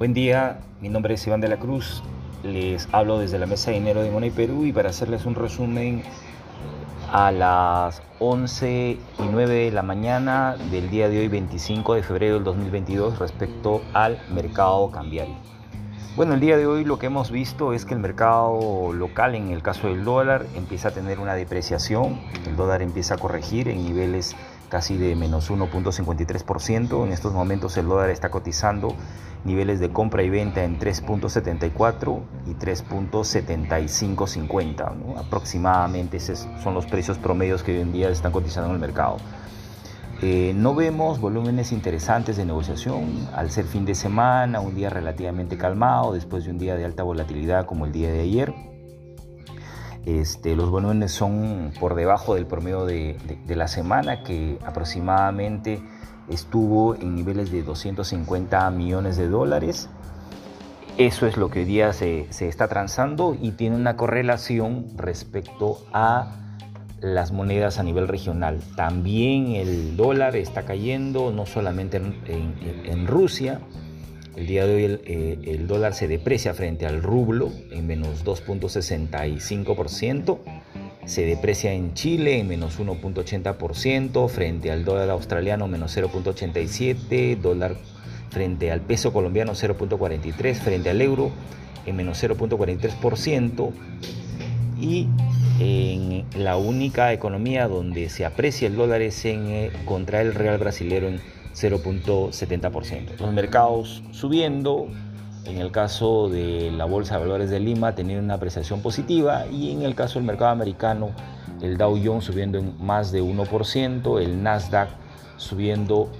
Buen día, mi nombre es Iván de la Cruz, les hablo desde la Mesa de Dinero de Money Perú y para hacerles un resumen a las 11 y 9 de la mañana del día de hoy 25 de febrero del 2022 respecto al mercado cambiario. Bueno, el día de hoy lo que hemos visto es que el mercado local, en el caso del dólar, empieza a tener una depreciación, el dólar empieza a corregir en niveles casi de menos 1.53%. En estos momentos el dólar está cotizando niveles de compra y venta en 3.74 y 3.7550. Aproximadamente esos son los precios promedios que hoy en día están cotizando en el mercado. Eh, no vemos volúmenes interesantes de negociación al ser fin de semana, un día relativamente calmado después de un día de alta volatilidad como el día de ayer. Este, los volúmenes son por debajo del promedio de, la semana, que aproximadamente estuvo en niveles de 250 millones de dólares. Eso es lo que hoy día se está transando y tiene una correlación respecto a las monedas a nivel regional. También el dólar está cayendo, no solamente en Rusia, el día de hoy eh, el, dólar se deprecia frente al rublo en menos 2.65%, se deprecia en Chile en menos 1.80%, frente al dólar australiano menos 0.87%, dólar frente al peso colombiano 0.43%, frente al euro en menos 0.43% y en la única economía donde se aprecia el dólar es eh, contra el real brasilero en 0.70%. Los mercados subiendo, en el caso de la Bolsa de Valores de Lima teniendo una apreciación positiva y en el caso del mercado americano el Dow Jones subiendo en más de 1%, el Nasdaq subiendo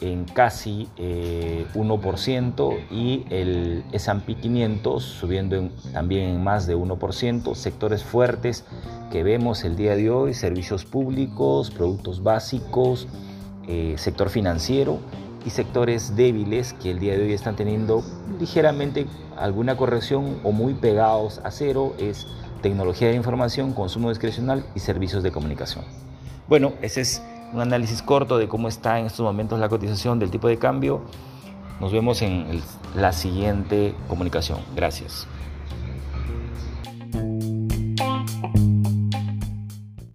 en casi 1% eh, y el S&P 500 subiendo también en más de 1%, sectores fuertes que vemos el día de hoy, servicios públicos, productos básicos, eh, sector financiero y sectores débiles que el día de hoy están teniendo ligeramente alguna corrección o muy pegados a cero es tecnología de información, consumo discrecional y servicios de comunicación. Bueno, ese es un análisis corto de cómo está en estos momentos la cotización del tipo de cambio. Nos vemos en la siguiente comunicación. Gracias.